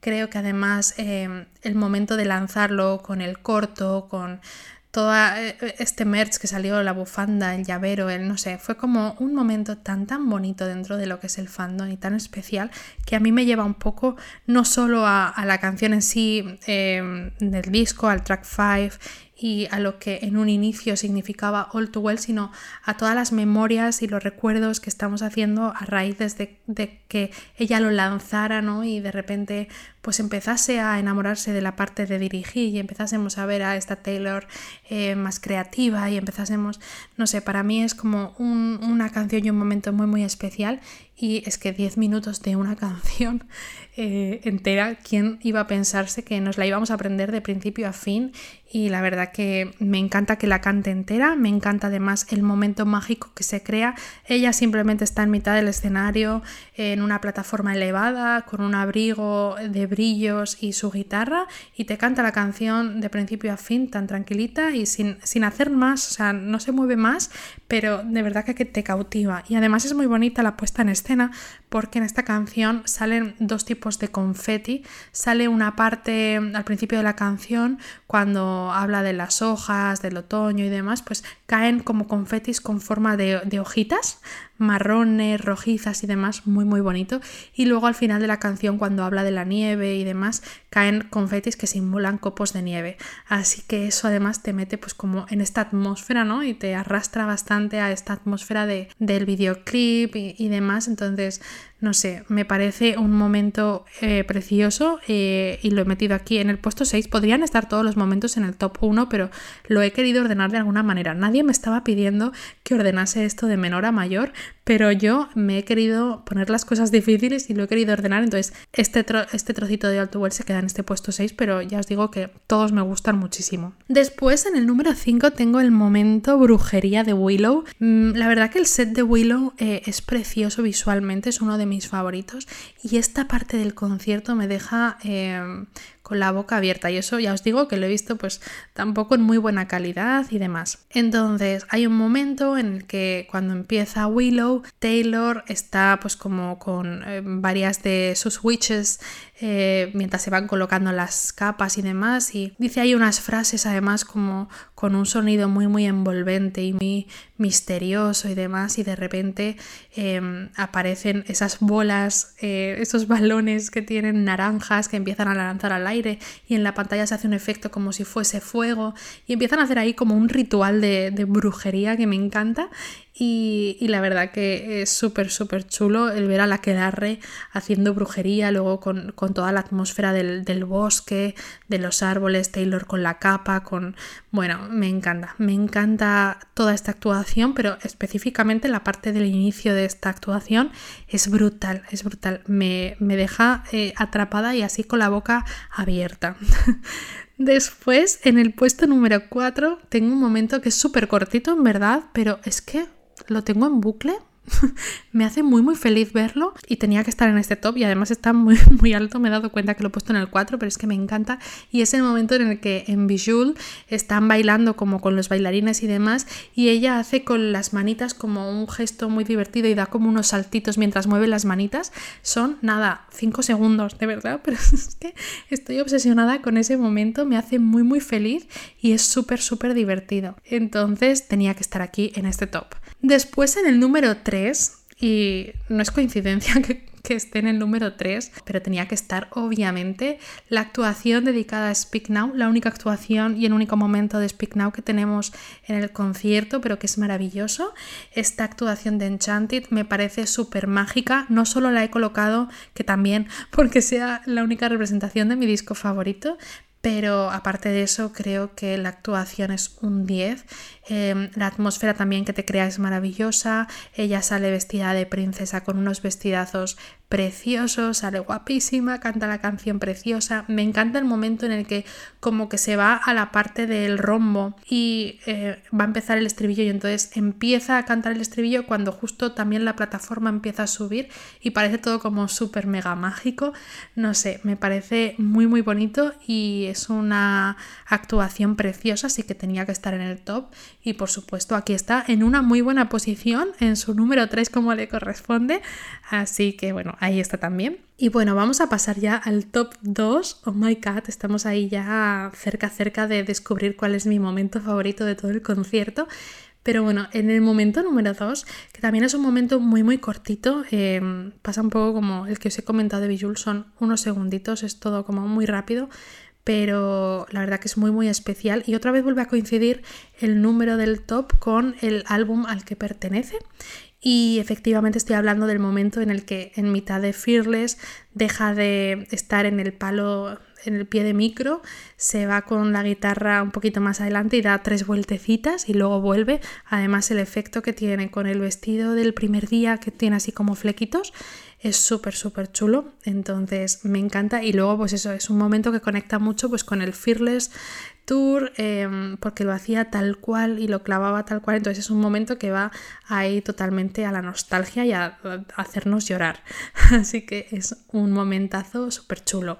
Speaker 1: Creo que además eh, el momento de lanzarlo con el corto, con todo eh, este merch que salió, la bufanda, el llavero, el no sé, fue como un momento tan tan bonito dentro de lo que es el fandom y tan especial que a mí me lleva un poco no solo a, la canción en sí eh, del disco, al track 5 y a lo que en un inicio significaba All Too Well, sino a todas las memorias y los recuerdos que estamos haciendo a raíz de, que ella lo lanzara, ¿no? Y de repente pues empezase a enamorarse de la parte de dirigir y empezásemos a ver a esta Taylor eh, más creativa y empezásemos, no sé, para mí es como una canción y un momento muy muy especial y es que 10 minutos de una canción eh, entera, ¿quién iba a pensarse que nos la íbamos a aprender de principio a fin? Y la verdad que me encanta que la cante entera, me encanta además el momento mágico que se crea. Ella simplemente está en mitad del escenario, en una plataforma elevada, con un abrigo de brillos y su guitarra, y te canta la canción de principio a fin tan tranquilita y sin, sin hacer más, o sea, no se mueve más, pero de verdad que te cautiva. Y además es muy bonita la puesta en escena porque en esta canción salen dos tipos de confeti. Sale una parte al principio de la canción cuando habla de las hojas, del otoño y demás, pues caen como confetis con forma de, hojitas marrones, rojizas y demás, muy muy bonito. Y luego al final de la canción cuando habla de la nieve y demás, caen confetis que simulan copos de nieve. Así que eso además te mete pues como en esta atmósfera, ¿no? Y te arrastra bastante a esta atmósfera de, del videoclip y demás. Entonces no sé, me parece un momento eh, precioso eh, y lo he metido aquí en el puesto 6. Podrían estar todos los momentos en el top 1, pero lo he querido ordenar de alguna manera. Nadie me estaba pidiendo que ordenase esto de menor a mayor, pero yo me he querido poner las cosas difíciles y lo he querido ordenar. Entonces, este, este trocito de Alto se queda en este puesto 6, pero ya os digo que todos me gustan muchísimo. Después, en el número 5, tengo el momento brujería de Willow. Mm, la verdad que el set de Willow eh, es precioso visualmente, es uno de mis favoritos y esta parte del concierto me deja eh, con la boca abierta y eso ya os digo que lo he visto pues tampoco en muy buena calidad y demás. Entonces hay un momento en el que cuando empieza Willow, Taylor está pues como con eh, varias de sus witches eh, mientras se van colocando las capas y demás. Y dice ahí unas frases además como con un sonido muy muy envolvente y muy misterioso y demás. Y de repente em, aparecen esas bolas, eh, esos balones que tienen naranjas que empiezan a lanzar al aire y en la pantalla se hace un efecto como si fuese fuego y empiezan a hacer ahí como un ritual de, de brujería que me encanta y, la verdad que es súper, súper chulo el ver a la Quedarre haciendo brujería, luego con, toda la atmósfera del, del, bosque, de los árboles, Taylor con la capa, con... Bueno, me encanta, me encanta toda esta actuación, pero específicamente la parte del inicio de esta actuación es brutal, es brutal, me, deja eh, atrapada y así con la boca abierta. Después, en el puesto número 4, tengo un momento que es súper cortito, en verdad, pero es que lo tengo en bucle me hace muy muy feliz verlo y tenía que estar en este top y además está muy muy alto, me he dado cuenta que lo he puesto en el 4, pero es que me encanta. Y es el momento en el que en Bijul están bailando como con los bailarines y demás y ella hace con las manitas como un gesto muy divertido y da como unos saltitos mientras mueve las manitas, son nada, 5 segundos de verdad, pero es que estoy obsesionada con ese momento, me hace muy muy feliz y es súper súper divertido, entonces tenía que estar aquí en este top. Después en el número 3, y no es coincidencia que, esté en el número 3, pero tenía que estar obviamente la actuación dedicada a Speak Now, la única actuación y el único momento de Speak Now que tenemos en el concierto, pero que es maravilloso. Esta actuación de Enchanted me parece súper mágica, no solo la he colocado, que también porque sea la única representación de mi disco favorito, pero aparte de eso creo que la actuación es un 10 Em, la atmósfera también que te crea es maravillosa. Ella sale vestida de princesa con unos vestidazos preciosos, sale guapísima, canta la canción preciosa. Me encanta el momento en el que como que se va a la parte del rombo y eh, va a empezar el estribillo y entonces empieza a cantar el estribillo cuando justo también la plataforma empieza a subir y parece todo como súper mega mágico. No sé, me parece muy muy bonito y es una actuación preciosa, así que tenía que estar en el top y por supuesto aquí está en una muy buena posición, en su número 3 como le corresponde, así que bueno, ahí está también. Y bueno, vamos a pasar ya al top 2. Oh my god, estamos ahí ya cerca, cerca de descubrir cuál es mi momento favorito de todo el concierto. Pero bueno, en el momento número 2, que también es un momento muy muy cortito, em, pasa un poco como el que os he comentado de Bijul, son unos segunditos, es todo como muy rápido, pero la verdad que es muy muy especial y otra vez vuelve a coincidir el número del top con el álbum al que pertenece y efectivamente estoy hablando del momento en el que en mitad de Fearless deja de estar en el palo en el pie de micro, se va con la guitarra un poquito más adelante y da tres vueltecitas y luego vuelve. Además el efecto que tiene con el vestido del primer día que tiene así como flequitos es súper, súper chulo. Entonces me encanta. Y luego, pues eso, es un momento que conecta mucho pues, con el Fearless Tour, em, porque lo hacía tal cual y lo clavaba tal cual. Entonces es un momento que va ahí totalmente a la nostalgia y a, hacernos llorar. Así que es un momentazo súper chulo.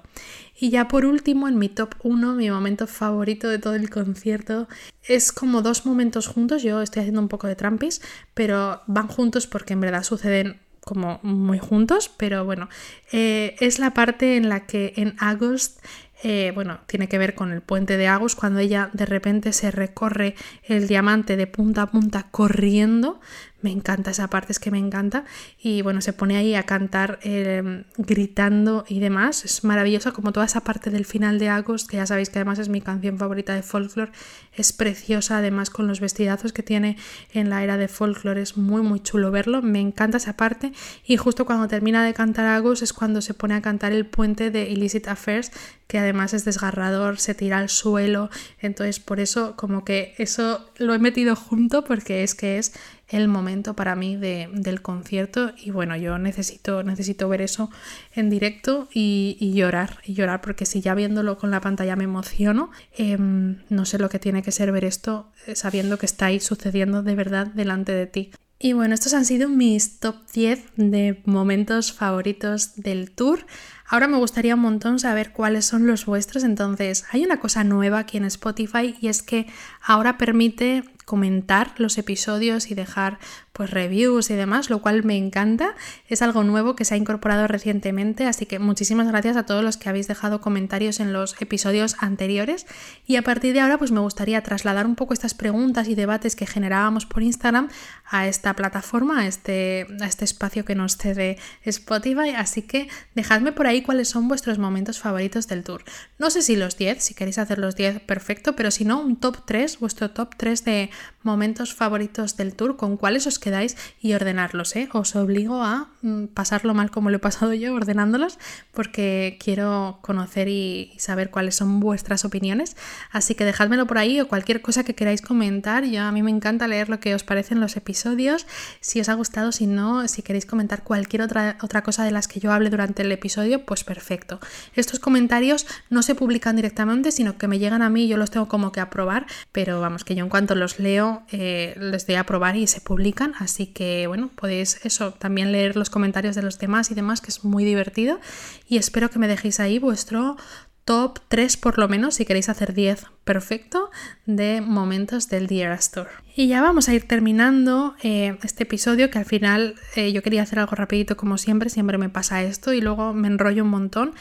Speaker 1: Y ya por último, en mi top 1, mi momento favorito de todo el concierto, es como dos momentos juntos. Yo estoy haciendo un poco de trampis, pero van juntos porque en verdad suceden como muy juntos, pero bueno, eh, es la parte en la que en August, eh, bueno, tiene que ver con el puente de August, cuando ella de repente se recorre el diamante de punta a punta corriendo, me encanta esa parte, es que me encanta. Y bueno, se pone ahí a cantar em, gritando y demás. Es maravilloso como toda esa parte del final de August, que ya sabéis que además es mi canción favorita de folklore. Es preciosa, además con los vestidazos que tiene en la era de folklore. Es muy, muy chulo verlo. Me encanta esa parte. Y justo cuando termina de cantar August es cuando se pone a cantar el puente de Illicit Affairs, que además es desgarrador, se tira al suelo. Entonces, por eso, como que eso lo he metido junto porque es que es el momento para mí del concierto y bueno, yo necesito, necesito ver eso en directo y, llorar, y llorar porque si ya viéndolo con la pantalla me emociono, em, no sé lo que tiene que ser ver esto eh, sabiendo que está ahí sucediendo de verdad delante de ti. Y bueno, estos han sido mis top 10 de momentos favoritos del tour. Ahora me gustaría un montón saber cuáles son los vuestros, entonces hay una cosa nueva aquí en Spotify y es que ahora permite comentar los episodios y dejar pues reviews y demás, lo cual me encanta. Es algo nuevo que se ha incorporado recientemente, así que muchísimas gracias a todos los que habéis dejado comentarios en los episodios anteriores. Y a partir de ahora, pues me gustaría trasladar un poco estas preguntas y debates que generábamos por Instagram a esta plataforma, a este, a este espacio que nos cede Spotify. Así que dejadme por ahí cuáles son vuestros momentos favoritos del tour. No sé si los 10, si queréis hacer los 10, perfecto, pero si no, un top 3, vuestro top 3 de momentos favoritos del tour, con cuáles os quedáis y ordenarlos. ¿eh? Os obligo a mm, pasarlo mal como lo he pasado yo ordenándolos porque quiero conocer y saber cuáles son vuestras opiniones. Así que dejádmelo por ahí o cualquier cosa que queráis comentar. Yo a mí me encanta leer lo que os parecen los episodios. Si os ha gustado, si no, si queréis comentar cualquier otra, otra cosa de las que yo hable durante el episodio, pues perfecto. Estos comentarios no se publican directamente, sino que me llegan a mí y yo los tengo como que aprobar, pero vamos, que yo en cuanto los leo eh, les doy a probar y se publican. Así que bueno, podéis eso, también leer los comentarios de los demás y demás, que es muy divertido. Y espero que me dejéis ahí vuestro top 3 por lo menos, si queréis hacer 10, perfecto, de momentos del Dear Store. Y ya vamos a ir terminando eh, este episodio, que al final eh, yo quería hacer algo rapidito como siempre, siempre me pasa esto y luego me enrollo un montón.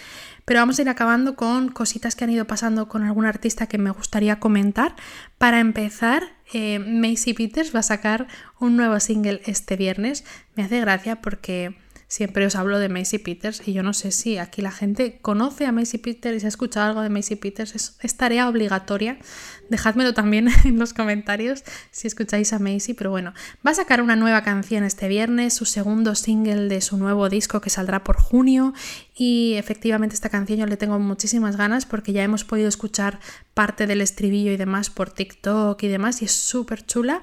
Speaker 1: Pero vamos a ir acabando con cositas que han ido pasando con algún artista que me gustaría comentar. Para empezar, eh, Macy Peters va a sacar un nuevo single este viernes. Me hace gracia porque siempre os hablo de Macy Peters y yo no sé si aquí la gente conoce a Macy Peters y se ha escuchado algo de Macy Peters. Es, tarea obligatoria. Dejádmelo también en los comentarios si escucháis a Macy. Pero bueno, va a sacar una nueva canción este viernes, su segundo single de su nuevo disco que saldrá por junio. Y efectivamente esta canción yo le tengo muchísimas ganas porque ya hemos podido escuchar parte del estribillo y demás por TikTok y demás y es súper chula.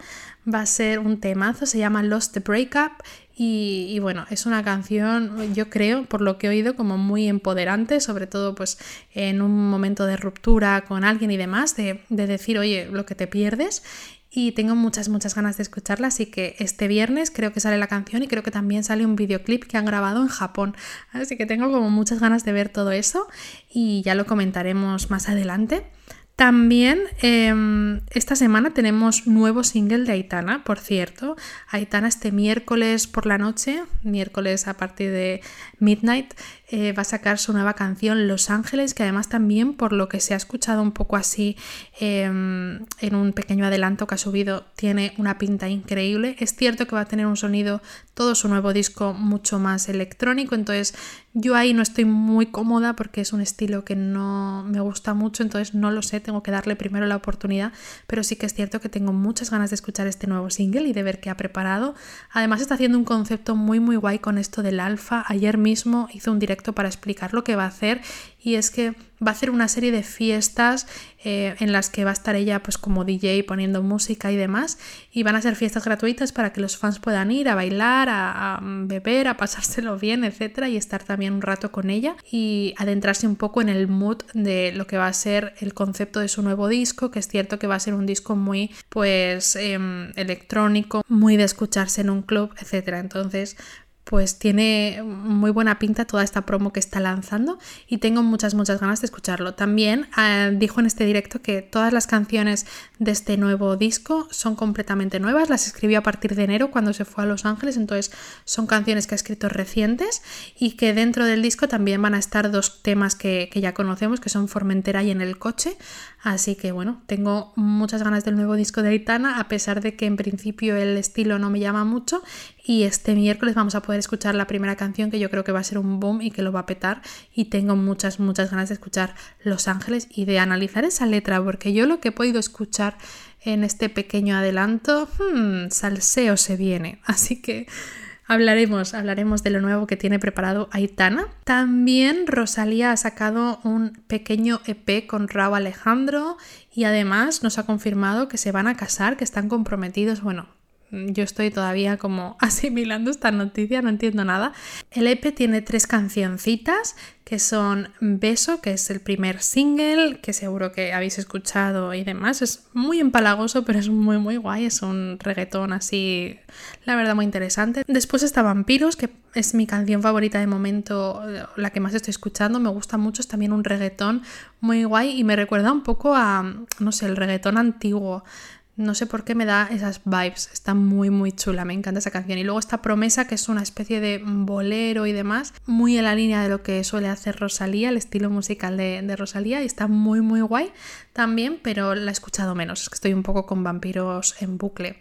Speaker 1: Va a ser un temazo, se llama Lost the Breakup y, bueno, es una canción, yo creo, por lo que he oído, como muy empoderante, sobre todo pues en un momento de ruptura con alguien y demás, de, de decir, oye, lo que te pierdes y tengo muchas, muchas ganas de escucharla, así que este viernes creo que sale la canción y creo que también sale un videoclip que han grabado en Japón, así que tengo como muchas ganas de ver todo eso y ya lo comentaremos más adelante. También em, esta semana tenemos nuevo single de Aitana, por cierto. Aitana este miércoles por la noche, miércoles a partir de midnight, eh, va a sacar su nueva canción Los Ángeles, que además también por lo que se ha escuchado un poco así em, en un pequeño adelanto que ha subido, tiene una pinta increíble. Es cierto que va a tener un sonido, todo su nuevo disco, mucho más electrónico, entonces yo ahí no estoy muy cómoda porque es un estilo que no me gusta mucho, entonces no lo sé, tengo que darle primero la oportunidad, pero sí que es cierto que tengo muchas ganas de escuchar este nuevo single y de ver qué ha preparado. Además está haciendo un concepto muy muy guay con esto del alfa. Ayer mismo hizo un directo para explicar lo que va a hacer y es que va a hacer una serie de fiestas eh, en las que va a estar ella pues como DJ poniendo música y demás y van a ser fiestas gratuitas para que los fans puedan ir a bailar, a, beber, a pasárselo bien, etcétera y estar también un rato con ella y adentrarse un poco en el mood de lo que va a ser el concepto de su nuevo disco, que es cierto que va a ser un disco muy pues em, electrónico, muy de escucharse en un club, etcétera. Entonces pues tiene muy buena pinta toda esta promo que está lanzando y tengo muchas, muchas ganas de escucharlo. También eh, dijo en este directo que todas las canciones de este nuevo disco son completamente nuevas, las escribió a partir de enero cuando se fue a Los Ángeles, entonces son canciones que ha escrito recientes y que dentro del disco también van a estar dos temas que, que ya conocemos, que son Formentera y En el coche, así que bueno, tengo muchas ganas del nuevo disco de Aitana, a pesar de que en principio el estilo no me llama mucho y este miércoles vamos a poder escuchar la primera canción que yo creo que va a ser un boom y que lo va a petar y tengo muchas, muchas ganas de escuchar Los Ángeles y de analizar esa letra porque yo lo que he podido escuchar en este pequeño adelanto, hmm, salseo se viene, así que hablaremos, hablaremos de lo nuevo que tiene preparado Aitana. También Rosalía ha sacado un pequeño EP con Raúl Alejandro y además nos ha confirmado que se van a casar, que están comprometidos, bueno, yo estoy todavía como asimilando esta noticia, no entiendo nada. El EP tiene tres cancioncitas que son Beso, que es el primer single, que seguro que habéis escuchado y demás. Es muy empalagoso, pero es muy muy guay, es un reggaetón así, la verdad, muy interesante. Después está Vampiros, que es mi canción favorita de momento, la que más estoy escuchando, me gusta mucho, es también un reggaetón muy guay y me recuerda un poco a, no sé, el reggaetón antiguo. No sé por qué me da esas vibes. Está muy, muy chula. Me encanta esa canción. Y luego esta promesa, que es una especie de bolero y demás, muy en la línea de lo que suele hacer Rosalía, el estilo musical de, de Rosalía. Y está muy, muy guay también, pero la he escuchado menos. Es que estoy un poco con vampiros en bucle.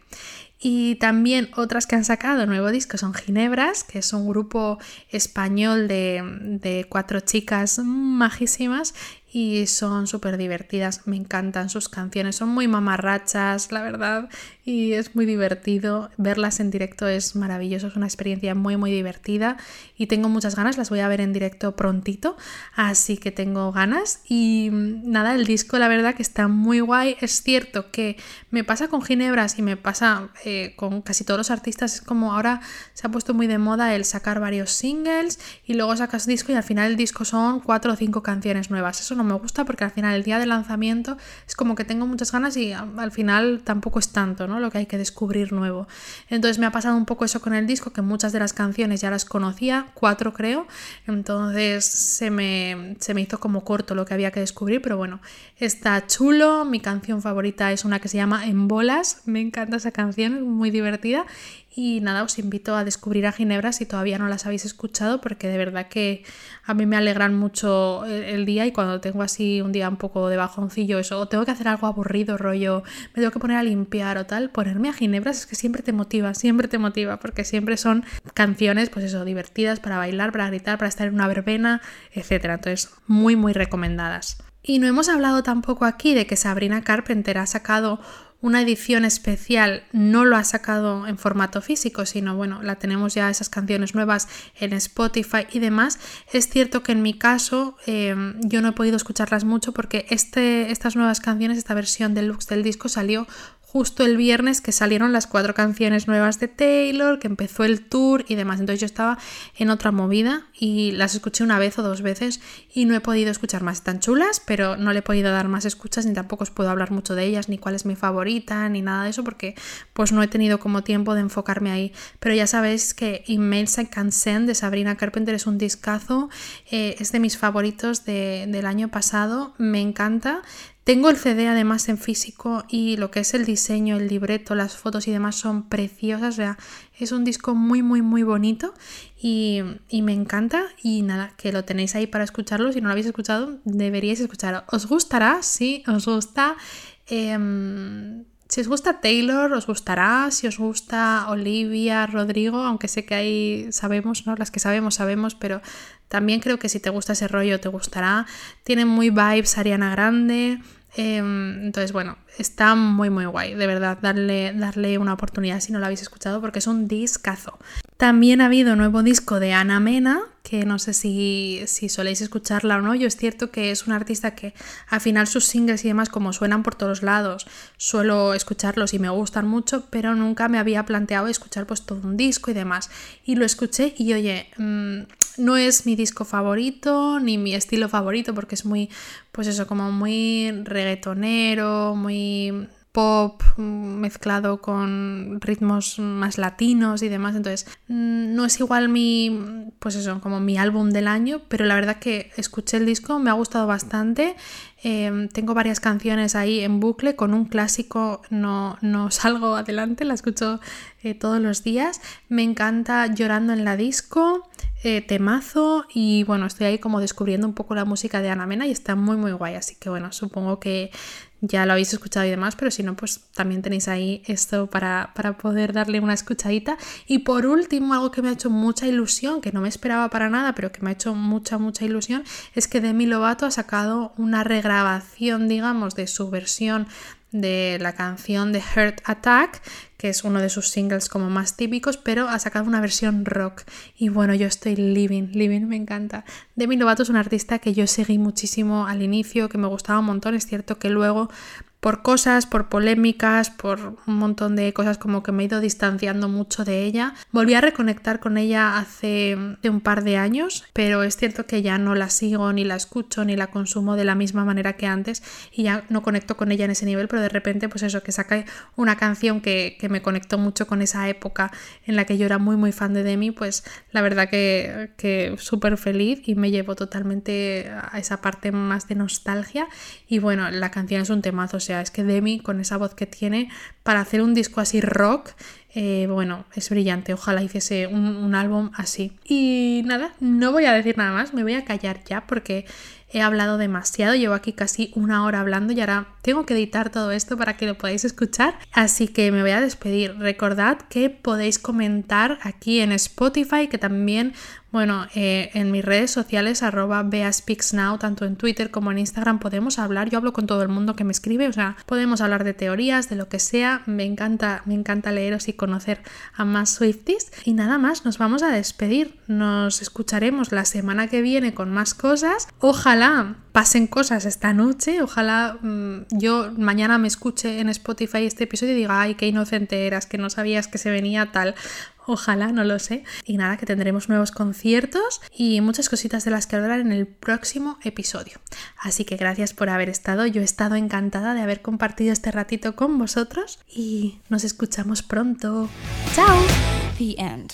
Speaker 1: Y también otras que han sacado nuevo disco son Ginebras, que es un grupo español de, de cuatro chicas majísimas y son súper divertidas, me encantan sus canciones, son muy mamarrachas, la verdad, y es muy divertido. Verlas en directo es maravilloso, es una experiencia muy muy divertida y tengo muchas ganas, las voy a ver en directo prontito, así que tengo ganas. Y nada, el disco la verdad que está muy guay, es cierto que me pasa con Ginebras y me pasa eh, con casi todos los artistas, es como ahora se ha puesto muy de moda el sacar varios singles y luego sacas disco y al final el disco son cuatro o cinco canciones nuevas, eso no me gusta porque al final el día de lanzamiento es como que tengo muchas ganas y al final tampoco es tanto, ¿no? Lo que hay que descubrir nuevo. Entonces me ha pasado un poco eso con el disco, que muchas de las canciones ya las conocía, cuatro creo, entonces se me, se me hizo como corto lo que había que descubrir, pero bueno, está chulo, mi canción favorita es una que se llama En bolas, me encanta esa canción, muy divertida y nada, os invito a descubrir a Ginebra si todavía no las habéis escuchado, porque de verdad que a mí me alegran mucho el, día y cuando tengo así un día un poco de bajoncillo, eso, o tengo que hacer algo aburrido, rollo, me tengo que poner a limpiar o tal, ponerme a Ginebra es que siempre te motiva, siempre te motiva, porque siempre son canciones, pues eso, divertidas para bailar, para gritar, para estar en una verbena, etcétera. Entonces, muy, muy recomendadas. Y no hemos hablado tampoco aquí de que Sabrina Carpenter ha sacado una edición especial no lo ha sacado en formato físico, sino bueno, la tenemos ya esas canciones nuevas en Spotify y demás. Es cierto que en mi caso eh, yo no he podido escucharlas mucho porque este, estas nuevas canciones, esta versión deluxe del disco salió justo el viernes que salieron las cuatro canciones nuevas de Taylor, que empezó el tour y demás. Entonces yo estaba en otra movida y las escuché una vez o dos veces y no he podido escuchar más. Están chulas, pero no le he podido dar más escuchas ni tampoco os puedo hablar mucho de ellas, ni cuál es mi favorita, ni nada de eso, porque pues no he tenido como tiempo de enfocarme ahí. Pero ya sabéis que Emails I Can Send de Sabrina Carpenter es un discazo, eh, es de mis favoritos del año pasado, me encanta. Tengo el CD además en físico y lo que es el diseño, el libreto, las fotos y demás son preciosas. O sea, es un disco muy, muy, muy bonito y, me encanta. Y nada, que lo tenéis ahí para escucharlo. Si no lo habéis escuchado, deberíais escucharlo. ¿Os gustará? Sí, os gusta. Em, si os gusta Taylor, os gustará. Si os gusta Olivia, Rodrigo, aunque sé que ahí sabemos, ¿no? Las que sabemos, sabemos, pero también creo que si te gusta ese rollo, te gustará. Tiene muy vibes Ariana Grande. Em, entonces, bueno, está muy muy guay, de verdad, darle, darle una oportunidad si no lo habéis escuchado porque es un discazo. También ha habido nuevo disco de Ana Mena, que no sé si, si soléis escucharla o no. Yo es cierto que es una artista que al final sus singles y demás, como suenan por todos lados, suelo escucharlos y me gustan mucho, pero nunca me había planteado escuchar pues todo un disco y demás. Y lo escuché y oye, mm, no es mi disco favorito ni mi estilo favorito porque es muy, pues eso, como muy reggaetonero, muy pop mezclado con ritmos más latinos y demás. Entonces, mm, no es igual mi, pues eso, como mi álbum del año, pero la verdad que escuché el disco, me ha gustado bastante. Em, tengo varias canciones ahí en bucle, con un clásico no, no salgo adelante, la escucho eh, todos los días. Me encanta Llorando en la disco, eh, temazo y bueno, estoy ahí como descubriendo un poco la música de Ana Mena y está muy muy guay, así que bueno, supongo que ya lo habéis escuchado y demás, pero si no, pues también tenéis ahí esto para, para, poder darle una escuchadita. Y por último, algo que me ha hecho mucha ilusión, que no me esperaba para nada, pero que me ha hecho mucha, mucha ilusión, es que Demi Lovato ha sacado una regrabación, digamos, de su versión de la canción de Heart Attack, que es uno de sus singles como más típicos, pero ha sacado una versión rock. Y bueno, yo estoy living, living, me encanta. Demi Lovato es una artista que yo seguí muchísimo al inicio, que me gustaba un montón. Es cierto que luego por cosas, por polémicas, por un montón de cosas como que me he ido distanciando mucho de ella. Volví a reconectar con ella hace un par de años, pero es cierto que ya no la sigo, ni la escucho, ni la consumo de la misma manera que antes y ya no conecto con ella en ese nivel, pero de repente pues eso, que saca una canción que, que me conectó mucho con esa época en la que yo era muy muy fan de Demi, pues la verdad que, que súper feliz y me llevo totalmente a esa parte más de nostalgia y bueno, la canción es un temazo, sea, es que Demi con esa voz que tiene para hacer un disco así rock eh, bueno, es brillante, ojalá hiciese un, un, álbum así. Y nada, no voy a decir nada más, me voy a callar ya porque he hablado demasiado, llevo aquí casi una hora hablando y ahora tengo que editar todo esto para que lo podáis escuchar. Así que me voy a despedir. Recordad que podéis comentar aquí en Spotify, que también bueno, eh, en mis redes sociales, arroba beaspeaksnow, tanto en Twitter como en Instagram, podemos hablar. Yo hablo con todo el mundo que me escribe, o sea, podemos hablar de teorías, de lo que sea. Me encanta, me encanta leeros y conocer a más Swifties. Y nada más, nos vamos a despedir. Nos escucharemos la semana que viene con más cosas. Ojalá pasen cosas esta noche. Ojalá mm, yo mañana me escuche en Spotify este episodio y diga, ay, qué inocente eras, que no sabías que se venía tal. Ojalá, no lo sé. Y nada, que tendremos nuevos conciertos y muchas cositas de las que hablar en el próximo episodio. Así que gracias por haber estado. Yo he estado encantada de haber compartido este ratito con vosotros y nos escuchamos pronto. ¡Chao! The end.